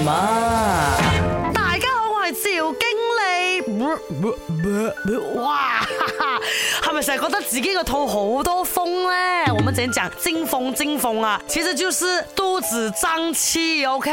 嘛，大家好，我系赵经理。哇哈哈，系咪成日觉得自己个肚好多风咧？我们整讲进风进风啊，其实就是肚子胀气。OK，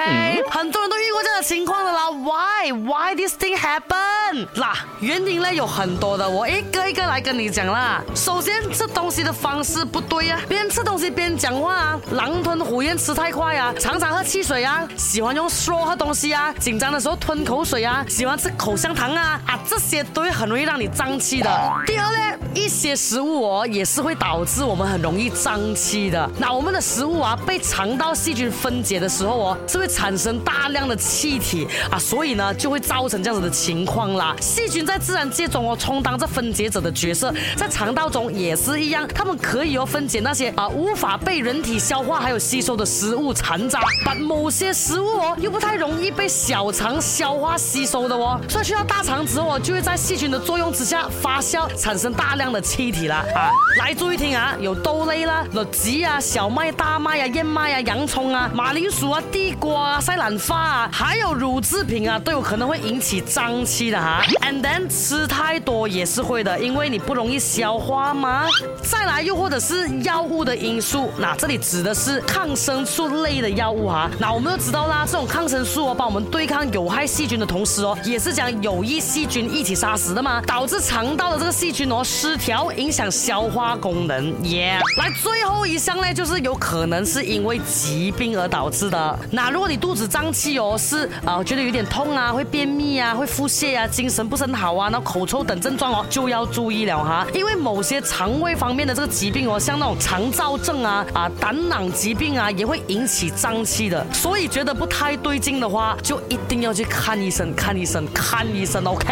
很多人都遇过这样情况的啦。Why? Why this thing happen? 嗱，原因呢有很多的，我一个一个来跟你讲啦。首先，吃东西的方式不对啊，边吃东西边讲话啊，狼吞虎咽吃太快啊，常常喝汽水啊，喜欢用 straw 喝东西啊，紧张的时候吞口水啊，喜欢吃口香糖啊，啊，这些都会很容易让你胀气的。第二呢，一些食物哦也是会导致我们很容易胀气的。那我们的食物啊被肠道细菌分解的时候哦，是会产生大量的气体啊，所以呢就会造成这样子的情況啦。細菌在自然界中哦充当着分解者的角色，在肠道中也是一样，它们可以哦分解那些啊无法被人体消化还有吸收的食物残渣，把某些食物哦又不太容易被小肠消化吸收的哦，所以去到大肠之後就会在细菌的作用之下发酵，产生大量的气体啦。啊，来注意听啊，有豆类啦、栗子啊、小麦、大麦啊、燕麦啊、洋葱啊、马铃薯啊、地瓜啊、西兰花啊，还有乳制品啊，都有可能会引起脹氣的哈。And then 吃太多也是会的，因为你不容易消化嘛。再来又或者是药物的因素，那这里指的是抗生素类的药物哈。那我们都知道啦，这种抗生素哦，帮我们对抗有害细菌的同时哦，也是将有益细菌一起杀死的嘛，导致肠道的这个细菌哦失调，影响消化功能。耶、yeah，來最后一项呢，就是有可能是因为疾病而导致的。那如果你肚子胀气哦，是啊、呃，覺得有点痛啊，会便秘啊，会腹泻啊，精神不是很好啊，那口臭等症状哦，就要注意了哈。因为某些肠胃方面的这个疾病哦，像那种肠燥症啊，啊胆囊疾病啊，也会引起胀气的。所以觉得不太对劲的话，就一定要去看医生，看医生，看医生，OK。